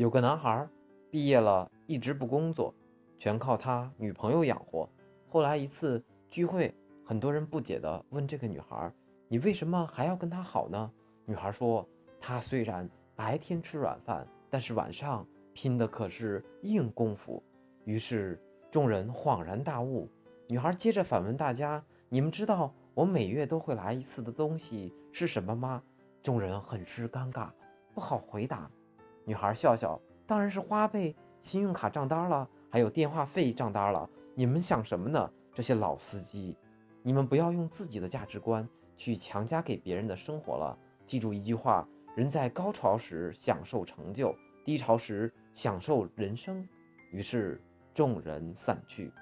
有个男孩毕业了，一直不工作，全靠他女朋友养活。后来一次聚会，很多人不解地问这个女孩：“你为什么还要跟他好呢？”女孩说：“他虽然白天吃软饭，但是晚上拼的可是硬功夫。”于是众人恍然大悟。女孩接着反问大家：“你们知道我每月都会来一次的东西是什么吗？”众人很是尴尬，不好回答。女孩笑笑：“当然是花呗、信用卡账单了，还有电话费账单了。你们想什么呢？这些老司机，你们不要用自己的价值观去强加给别人的生活了。记住一句话：人在高潮时享受成就，低潮时享受人生。”于是众人散去。